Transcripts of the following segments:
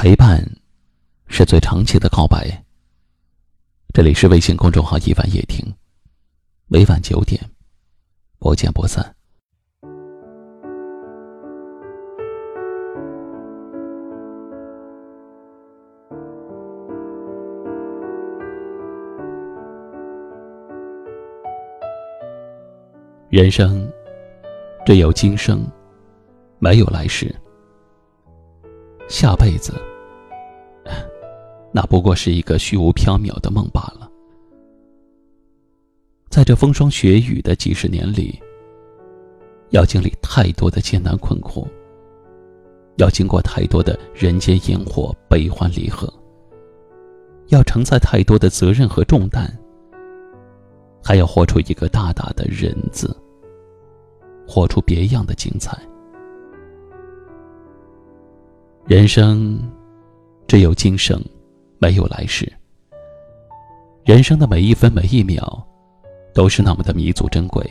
陪伴，是最长期的告白。这里是微信公众号“一晚夜听”，每晚九点，不见不散。人生只有今生，没有来世。下辈子，那不过是一个虚无缥缈的梦罢了。在这风霜雪雨的几十年里，要经历太多的艰难困苦，要经过太多的人间烟火、悲欢离合，要承载太多的责任和重担，还要活出一个大大的人字，活出别样的精彩。人生只有今生，没有来世。人生的每一分每一秒，都是那么的弥足珍贵。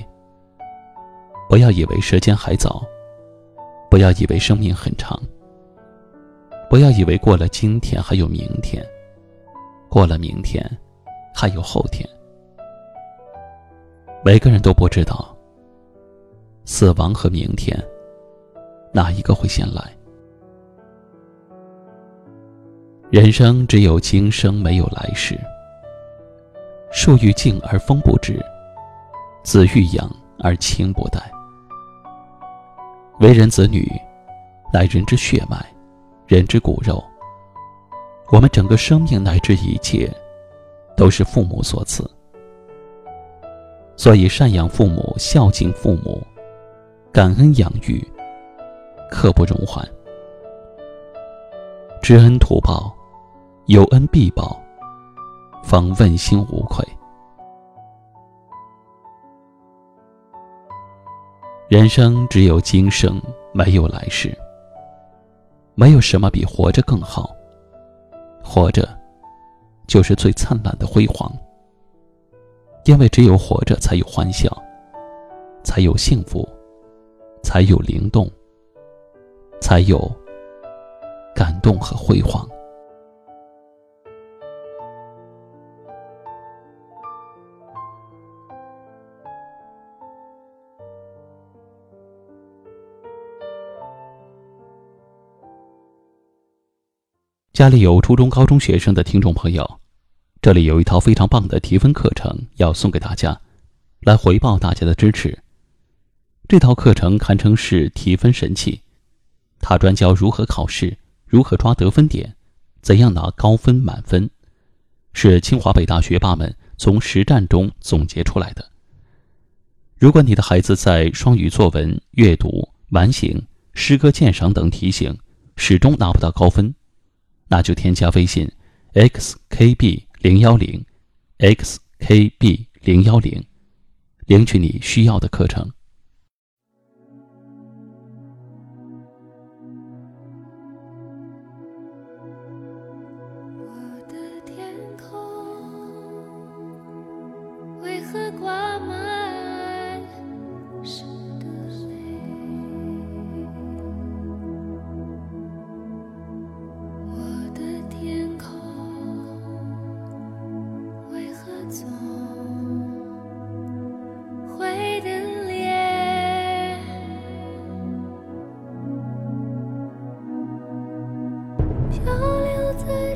不要以为时间还早，不要以为生命很长，不要以为过了今天还有明天，过了明天还有后天。每个人都不知道，死亡和明天，哪一个会先来？人生只有今生，没有来世。树欲静而风不止，子欲养而亲不待。为人子女，乃人之血脉，人之骨肉。我们整个生命乃至一切，都是父母所赐。所以，赡养父母，孝敬父母，感恩养育，刻不容缓。知恩图报。有恩必报，方问心无愧。人生只有今生，没有来世。没有什么比活着更好。活着，就是最灿烂的辉煌。因为只有活着，才有欢笑，才有幸福，才有灵动，才有感动和辉煌。家里有初中、高中学生的听众朋友，这里有一套非常棒的提分课程要送给大家，来回报大家的支持。这套课程堪称是提分神器，它专教如何考试、如何抓得分点、怎样拿高分满分，是清华北大学霸们从实战中总结出来的。如果你的孩子在双语作文、阅读、完形、诗歌鉴赏等题型始终拿不到高分，那就添加微信，xkb 零幺零，xkb 零幺零，领取你需要的课程。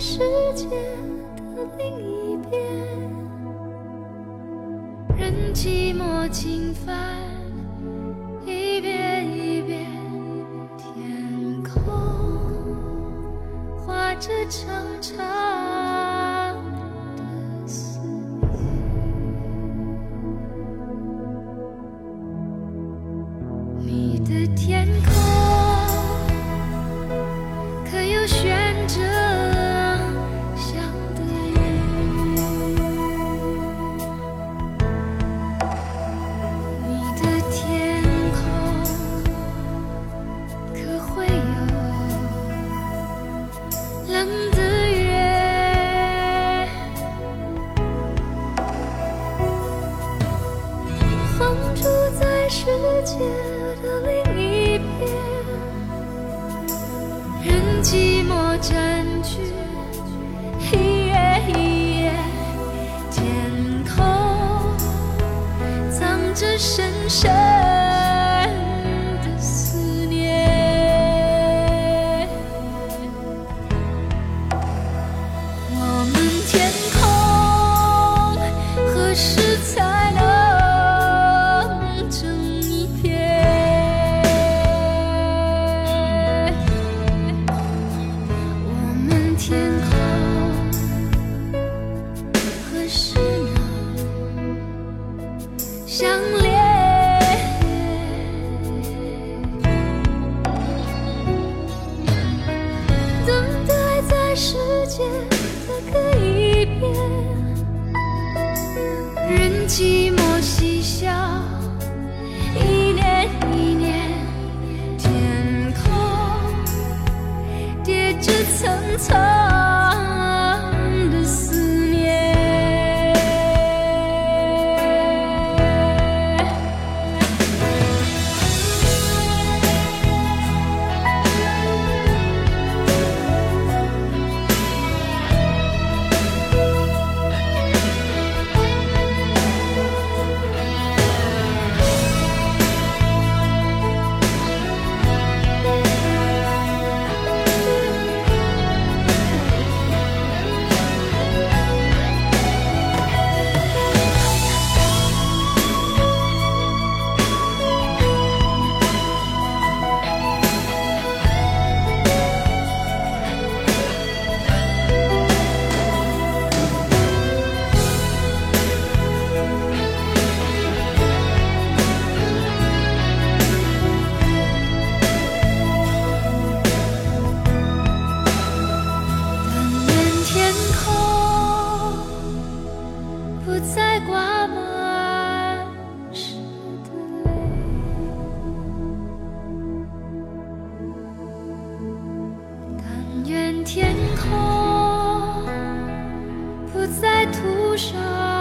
世界的另一边，任寂寞侵犯，一遍一遍，天空画着长长的思念。你的天世界的另一边任寂寞占据一夜一夜天空藏着深深相恋等待在时间的另一边，任寂寞嬉笑，一年一年，天空叠着层层。不再挂满湿的泪，但愿天空不再涂上。